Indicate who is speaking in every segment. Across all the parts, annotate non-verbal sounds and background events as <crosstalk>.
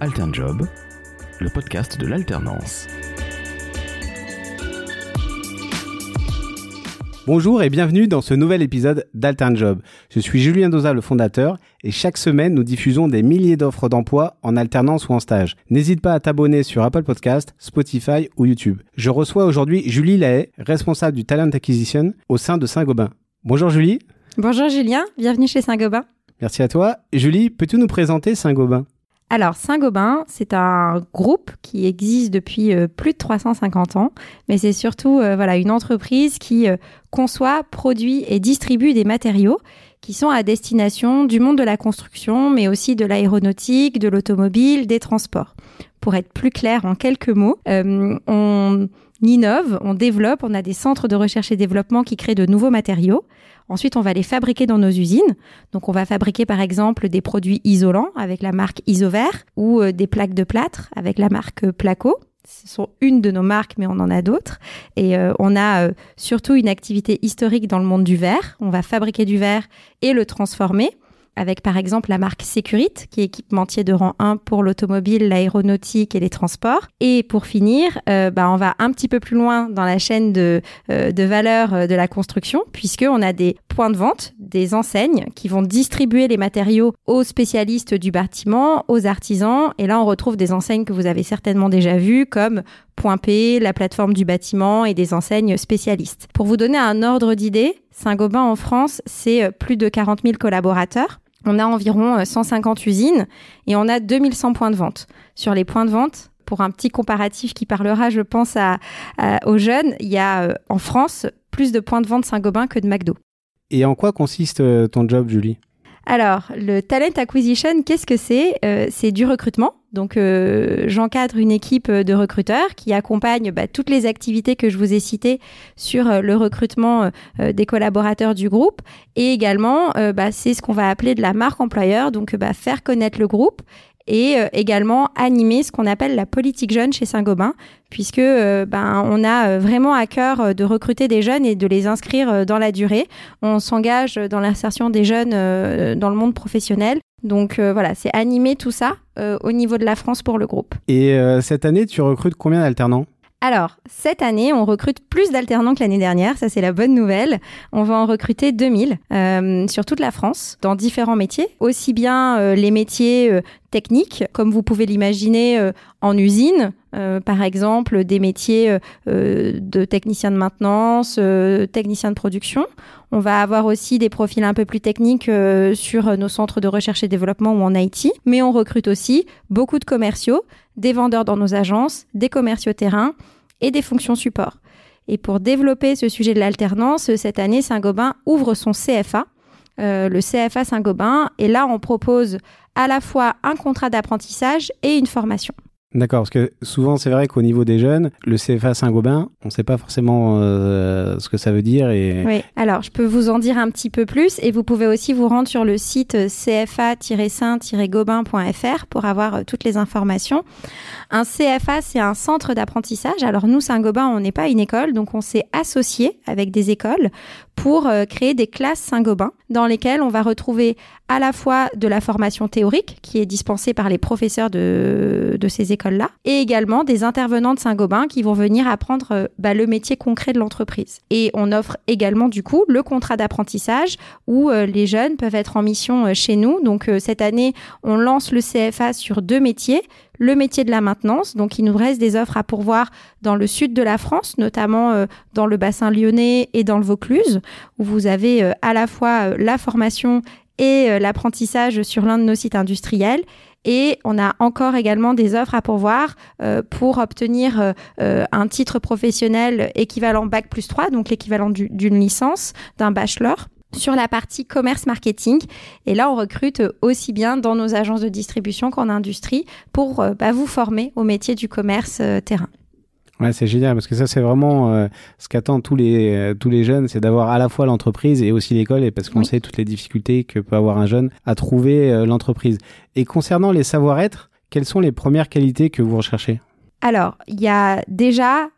Speaker 1: Alternjob, le podcast de l'alternance.
Speaker 2: Bonjour et bienvenue dans ce nouvel épisode d'Alternjob. Je suis Julien Doza, le fondateur, et chaque semaine, nous diffusons des milliers d'offres d'emploi en alternance ou en stage. N'hésite pas à t'abonner sur Apple Podcast, Spotify ou YouTube. Je reçois aujourd'hui Julie Lahaye, responsable du Talent Acquisition au sein de Saint-Gobain. Bonjour Julie.
Speaker 3: Bonjour Julien, bienvenue chez Saint-Gobain.
Speaker 2: Merci à toi. Julie, peux-tu nous présenter Saint-Gobain?
Speaker 3: Alors, Saint-Gobain, c'est un groupe qui existe depuis euh, plus de 350 ans, mais c'est surtout euh, voilà une entreprise qui euh, conçoit, produit et distribue des matériaux qui sont à destination du monde de la construction, mais aussi de l'aéronautique, de l'automobile, des transports. Pour être plus clair en quelques mots, on innove, on développe, on a des centres de recherche et développement qui créent de nouveaux matériaux. Ensuite, on va les fabriquer dans nos usines. Donc, on va fabriquer par exemple des produits isolants avec la marque Isover ou euh, des plaques de plâtre avec la marque Placo. Ce sont une de nos marques, mais on en a d'autres. Et euh, on a euh, surtout une activité historique dans le monde du verre. On va fabriquer du verre et le transformer avec par exemple la marque Securite, qui est équipementier de rang 1 pour l'automobile, l'aéronautique et les transports. Et pour finir, euh, bah, on va un petit peu plus loin dans la chaîne de, euh, de valeur euh, de la construction, puisqu'on a des points de vente, des enseignes qui vont distribuer les matériaux aux spécialistes du bâtiment, aux artisans. Et là, on retrouve des enseignes que vous avez certainement déjà vues, comme Point P, la plateforme du bâtiment et des enseignes spécialistes. Pour vous donner un ordre d'idée, Saint-Gobain en France, c'est plus de 40 000 collaborateurs. On a environ 150 euh, usines et on a 2100 points de vente. Sur les points de vente, pour un petit comparatif qui parlera, je pense, aux jeunes, il y a euh, en France plus de points de vente Saint-Gobain que de McDo.
Speaker 2: Et en quoi consiste euh, ton job, Julie?
Speaker 3: Alors, le talent acquisition, qu'est-ce que c'est? C'est du recrutement. Donc, euh, j'encadre une équipe de recruteurs qui accompagne bah, toutes les activités que je vous ai citées sur euh, le recrutement euh, des collaborateurs du groupe. Et également, bah, c'est ce qu'on va appeler de la marque employeur, donc bah, faire connaître le groupe et également animer ce qu'on appelle la politique jeune chez Saint-Gobain, puisque ben, on a vraiment à cœur de recruter des jeunes et de les inscrire dans la durée. On s'engage dans l'insertion des jeunes dans le monde professionnel donc euh, voilà, c'est animer tout ça euh, au niveau de la France pour le groupe.
Speaker 2: Et euh, cette année, tu recrutes combien d'alternants?
Speaker 3: Alors, cette année, on recrute plus d'alternants que l'année dernière, ça c'est la bonne nouvelle. On va en recruter 2000 sur toute la France, dans différents métiers, aussi bien les métiers techniques, comme vous pouvez l'imaginer en usine, par exemple des métiers de technicien de maintenance, technicien de production. On va avoir aussi des profils un peu plus techniques euh, sur nos centres de recherche et développement ou en IT, mais on recrute aussi beaucoup de commerciaux, des vendeurs dans nos agences, des commerciaux terrain et des fonctions support. Et pour développer ce sujet de l'alternance, cette année, Saint-Gobain ouvre son CFA, euh, le CFA Saint-Gobain, et là, on propose à la fois un contrat d'apprentissage et une formation.
Speaker 2: D'accord, parce que souvent c'est vrai qu'au niveau des jeunes, le CFA Saint-Gobain, on ne sait pas forcément euh, ce que ça veut dire. Et...
Speaker 3: Oui, alors je peux vous en dire un petit peu plus et vous pouvez aussi vous rendre sur le site cfa-saint-gobain.fr pour avoir euh, toutes les informations. Un CFA, c'est un centre d'apprentissage. Alors nous, Saint-Gobain, on n'est pas une école, donc on s'est associé avec des écoles pour euh, créer des classes Saint-Gobain dans lesquelles on va retrouver à la fois de la formation théorique qui est dispensée par les professeurs de, ces écoles-là et également des intervenants de Saint-Gobain qui vont venir apprendre euh, bah, le métier concret de l'entreprise. Et on offre également du coup le contrat d'apprentissage où euh, les jeunes peuvent être en mission chez nous. Donc cette année, on lance le CFA sur deux métiers le métier de la maintenance. Donc, il nous reste des offres à pourvoir dans le sud de la France, notamment euh, dans le bassin lyonnais et dans le Vaucluse, où vous avez euh, à la fois euh, la formation et l'apprentissage sur l'un de nos sites industriels. Et on a encore également des offres à pourvoir pour obtenir un titre professionnel équivalent Bac plus 3, donc l'équivalent d'une licence, d'un bachelor sur la partie commerce marketing. Et là, on recrute aussi bien dans nos agences de distribution qu'en industrie pour euh, bah, vous former au métier du commerce euh, terrain.
Speaker 2: Ouais, c'est génial parce que ça, c'est vraiment euh, ce qu'attendent tous les, tous les jeunes, c'est d'avoir à la fois l'entreprise et aussi l'école, et parce qu'on sait toutes les difficultés que peut avoir un jeune à trouver l'entreprise. Et concernant les savoir-être, quelles sont les premières qualités que vous recherchez?
Speaker 3: Alors, il y a déjà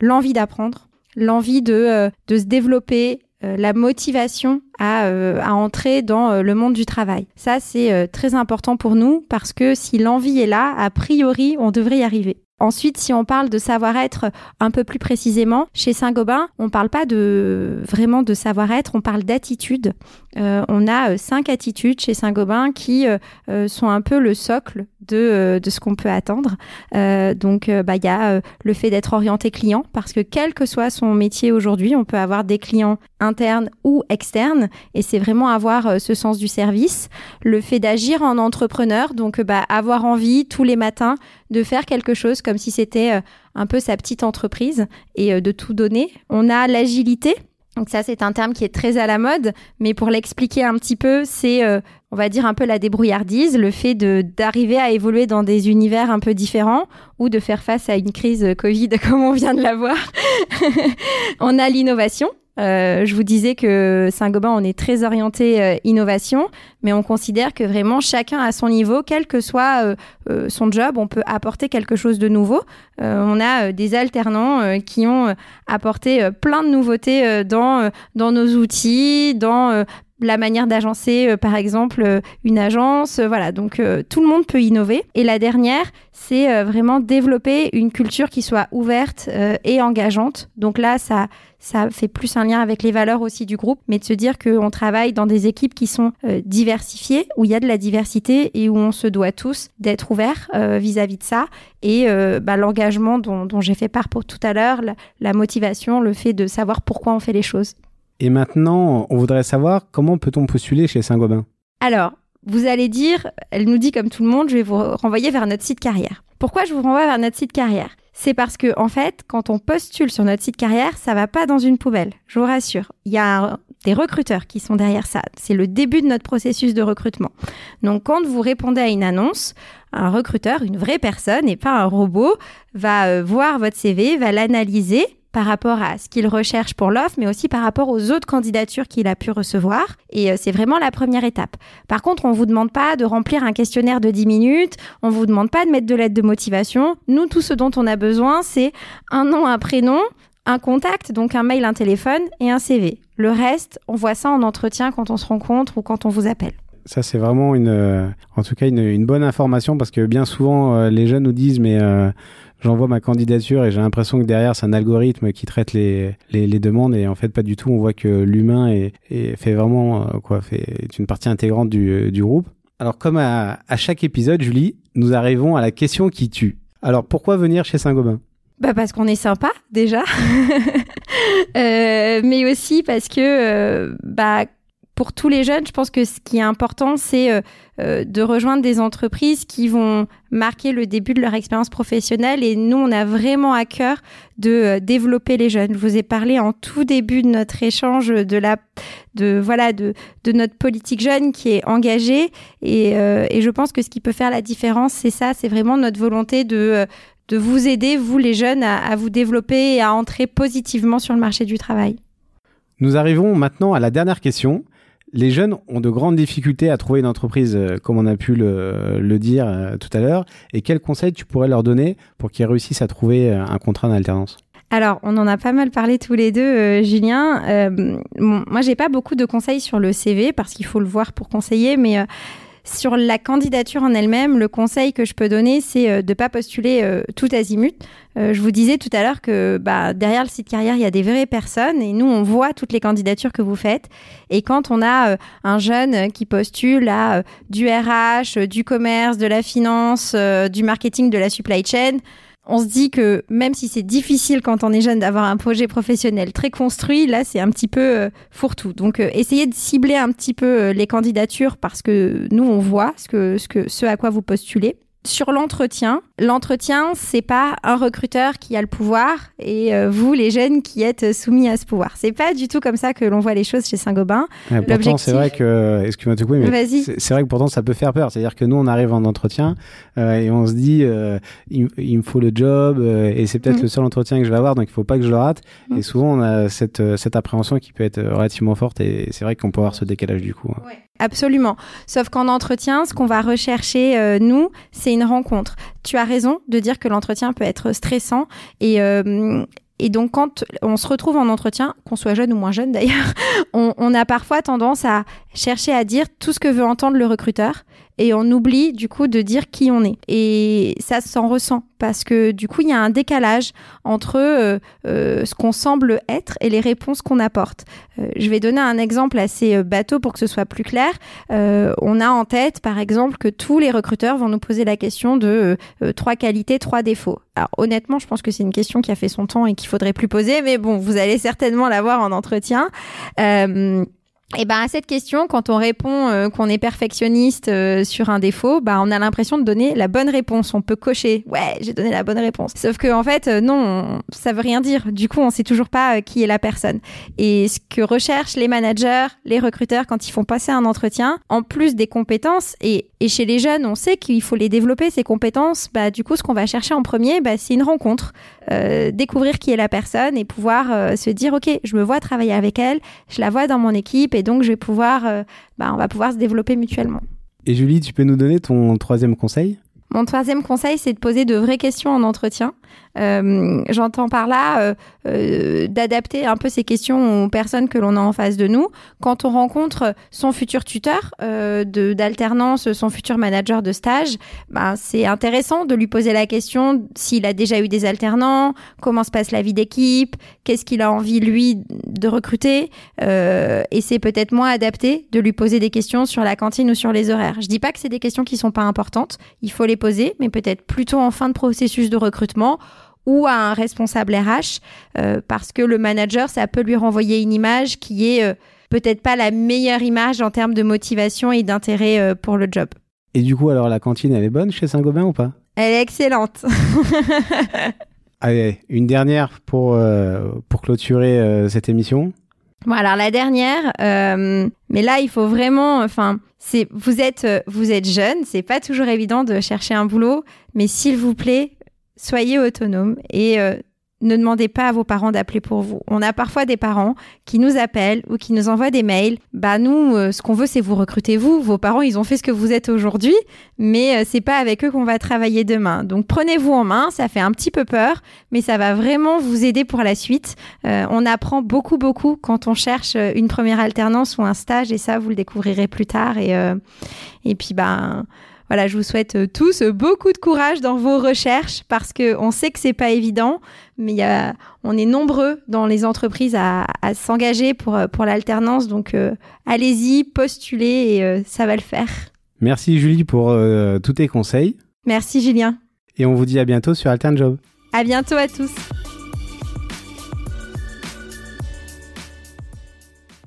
Speaker 3: l'envie d'apprendre, l'envie de, de se développer, la motivation à, à, entrer dans le monde du travail. Ça, c'est très important pour nous parce que si l'envie est là, a priori, on devrait y arriver. Ensuite, si on parle de savoir-être un peu plus précisément, chez Saint-Gobain, on ne parle pas de vraiment de savoir-être, on parle d'attitude. Euh, on a euh, cinq attitudes chez Saint-Gobain qui euh, sont un peu le socle de, de ce qu'on peut attendre. donc, bah, il y a le fait d'être orienté client, parce que quel que soit son métier aujourd'hui, on peut avoir des clients internes ou externes, et c'est vraiment avoir ce sens du service. Le fait d'agir en entrepreneur, donc bah, avoir envie tous les matins de faire quelque chose comme si c'était un peu sa petite entreprise et de tout donner. On a l'agilité donc ça, c'est un terme qui est très à la mode, mais pour l'expliquer un petit peu, c'est, euh, on va dire, un peu la débrouillardise, le fait de d'arriver à évoluer dans des univers un peu différents ou de faire face à une crise Covid <laughs> comme on vient de l'avoir. <laughs> on a l'innovation, euh, je vous disais que Saint-Gobain, on est très orienté euh, innovation, mais on considère que vraiment chacun à son niveau, quel que soit euh, son job, on peut apporter quelque chose de nouveau. on a des alternants qui ont apporté plein de nouveautés dans, dans nos outils, dans la manière d'agencer, par exemple, une agence. voilà, donc tout le monde peut innover. Et la dernière, c'est vraiment développer une culture qui soit ouverte et engageante. Donc là, ça ça fait plus un lien avec les valeurs aussi du groupe, mais de se dire qu'on travaille dans des équipes qui sont euh, diversifiées, où il y a de la diversité et où on se doit tous d'être ouverts euh, vis-à-vis de ça. Et euh, bah, l'engagement dont, j'ai fait part pour tout à l'heure, la, motivation, le fait de savoir pourquoi on fait les choses.
Speaker 2: Et maintenant, on voudrait savoir comment peut-on postuler chez Saint-Gobain?
Speaker 3: Alors, vous allez dire, elle nous dit comme tout le monde, je vais vous renvoyer vers notre site carrière. Pourquoi je vous renvoie vers notre site carrière? C'est parce que en fait, quand on postule sur notre site carrière, ça va pas dans une poubelle. Je vous rassure. Il y a des recruteurs qui sont derrière ça. C'est le début de notre processus de recrutement. Donc, quand vous répondez à une annonce, un recruteur, une vraie personne et pas un robot, va euh, voir votre CV, va l'analyser par rapport à ce qu'il recherche pour l'offre, mais aussi par rapport aux autres candidatures qu'il a pu recevoir. Et euh, c'est vraiment la première étape. Par contre, on vous demande pas de remplir un questionnaire de 10 minutes, on vous demande pas de mettre de l'aide de motivation. Nous, tout ce dont on a besoin, c'est un nom, un prénom, un contact, donc un mail, un téléphone et un CV. Le reste, on voit ça en entretien quand on se rencontre ou quand on vous appelle
Speaker 2: ça c'est vraiment une, euh, en tout cas une, bonne information parce que bien souvent euh, les jeunes nous disent mais j'envoie ma candidature et j'ai l'impression que derrière c'est un algorithme qui traite les, les, les, demandes et en fait pas du tout. On voit que l'humain est, est, fait vraiment euh, quoi, fait est une partie intégrante du, euh, du groupe. Alors comme à, à chaque épisode, Julie, nous arrivons à la question qui tue. Alors pourquoi venir chez Saint-Gobain?
Speaker 3: Bah parce qu'on est sympa déjà, <laughs> euh, mais aussi parce que euh, bah pour tous les jeunes, je pense que ce qui est important, c'est euh, euh, de rejoindre des entreprises qui vont marquer le début de leur expérience professionnelle. Et nous, on a vraiment à cœur de euh, développer les jeunes. Je vous ai parlé en tout début de notre échange de la, de voilà, de, de notre politique jeune qui est engagée. Et, je pense que ce qui peut faire la différence, c'est ça, c'est vraiment notre volonté de de vous aider, vous les jeunes, à vous développer et à entrer positivement sur le marché du travail.
Speaker 2: Nous arrivons maintenant à la dernière question les jeunes ont de grandes difficultés à trouver une entreprise, euh, comme on a pu le, dire euh, tout à l'heure. Et quels conseils tu pourrais leur donner pour qu'ils réussissent à trouver euh, un contrat d'alternance?
Speaker 3: Alors, on en a pas mal parlé tous les deux, Julien. Moi, j'ai pas beaucoup de conseils sur le CV parce qu'il faut le voir pour conseiller, mais sur la candidature en elle-même, le conseil que je peux donner, c'est euh, de ne pas postuler euh, tout azimut. Euh, je vous disais tout à l'heure que bah, derrière le site carrière, il y a des vraies personnes et nous, on voit toutes les candidatures que vous faites. Et quand on a un jeune qui postule à du RH, du commerce, de la finance, du marketing, de la supply chain, on se dit que même si c'est difficile quand on est jeune d'avoir un projet professionnel très construit, là c'est un petit peu euh, fourre-tout. Donc euh, essayez de cibler un petit peu euh, les candidatures parce que nous on voit ce que ce que ce à quoi vous postulez sur l'entretien, l'entretien, c'est pas un recruteur qui a le pouvoir et euh, vous, les jeunes, qui êtes soumis à ce pouvoir. C'est pas du tout comme ça que l'on voit les choses chez Saint-Gobain.
Speaker 2: pourtant, c'est vrai que, excuse-moi de mais c'est vrai que pourtant ça peut faire peur. C'est-à-dire que nous, on arrive en entretien euh, et on se dit, euh, il, me faut le job et c'est peut-être mm. le seul entretien que je vais avoir, donc il faut pas que je le rate. Mm. Et souvent, on a cette, cette appréhension qui peut être relativement forte et c'est vrai qu'on peut avoir ce décalage du coup. Hein.
Speaker 3: Ouais. Absolument. Sauf qu'en entretien, ce qu'on va rechercher, nous, c'est une rencontre. Tu as raison de dire que l'entretien peut être stressant et, euh, Et donc, quand on se retrouve en entretien, qu'on soit jeune ou moins jeune d'ailleurs, <laughs> on, on a parfois tendance à chercher à dire tout ce que veut entendre le recruteur et on oublie du coup de dire qui on est. Et ça s'en ressent parce que du coup il y a un décalage entre euh, euh, ce qu'on semble être et les réponses qu'on apporte. Euh, je vais donner un exemple assez bateau pour que ce soit plus clair. on a en tête par exemple que tous les recruteurs vont nous poser la question de trois qualités, trois défauts. Alors honnêtement, je pense que c'est une question qui a fait son temps et qu'il faudrait plus poser, mais bon, vous allez certainement l'avoir en entretien. Et ben à cette question, quand on répond euh, qu'on est perfectionniste euh, sur un défaut, bah on a l'impression de donner la bonne réponse. On peut cocher, ouais, j'ai donné la bonne réponse. Sauf que en fait, euh, non, ça veut rien dire. Du coup, on sait toujours pas qui est la personne. Et ce que recherchent les managers, les recruteurs quand ils font passer un entretien, en plus des compétences, et, et chez les jeunes, on sait qu'il faut les développer ces compétences. Bah du coup, ce qu'on va chercher en premier, bah, c'est une rencontre, découvrir qui est la personne et pouvoir se dire, ok, je me vois travailler avec elle, je la vois dans mon équipe. Et donc je vais pouvoir, euh, bah, on va pouvoir se développer mutuellement.
Speaker 2: Et Julie, tu peux nous donner ton troisième conseil?
Speaker 3: Mon troisième conseil, c'est de poser de vraies questions en entretien. Euh, j'entends par là euh, euh, d'adapter un peu ces questions aux personnes que l'on a en face de nous. Quand on rencontre son futur tuteur d'alternance, son futur manager de stage, ben, c'est intéressant de lui poser la question s'il a déjà eu des alternants, comment se passe la vie d'équipe, qu'est-ce qu'il a envie lui de recruter. et c'est peut-être moins adapté de lui poser des questions sur la cantine ou sur les horaires. Je dis pas que c'est des questions qui sont pas importantes. Il faut les poser, mais peut-être plutôt en fin de processus de recrutement ou à un responsable RH, euh, parce que le manager, ça peut lui renvoyer une image qui est euh, peut-être pas la meilleure image en termes de motivation et d'intérêt euh, pour le job.
Speaker 2: Et du coup, alors la cantine, elle est bonne chez Saint-Gobain ou pas?
Speaker 3: Elle est excellente. <laughs>
Speaker 2: Allez, une dernière pour, pour clôturer cette émission.
Speaker 3: Bon, alors la dernière, mais là, il faut vraiment, enfin, c'est vous êtes vous êtes jeune, c'est pas toujours évident de chercher un boulot, mais s'il vous plaît, soyez autonome et euh, ne demandez pas à vos parents d'appeler pour vous. On a parfois des parents qui nous appellent ou qui nous envoient des mails. Bah nous, euh, ce qu'on veut, c'est vous recruter vous. Vos parents, ils ont fait ce que vous êtes aujourd'hui, mais euh, c'est pas avec eux qu'on va travailler demain. Donc prenez-vous en main. Ça fait un petit peu peur, mais ça va vraiment vous aider pour la suite. on apprend beaucoup, beaucoup quand on cherche une première alternance ou un stage, et ça, vous le découvrirez plus tard. Et et puis bah voilà, je vous souhaite euh, tous euh, beaucoup de courage dans vos recherches parce que on sait que c'est pas évident, mais y a, on est nombreux dans les entreprises à, s'engager pour, euh, pour l'alternance. Donc, allez-y, postulez et ça va le faire.
Speaker 2: Merci Julie pour tous tes conseils.
Speaker 3: Merci Julien.
Speaker 2: Et on vous dit à bientôt sur AlternJob.
Speaker 3: À bientôt à tous.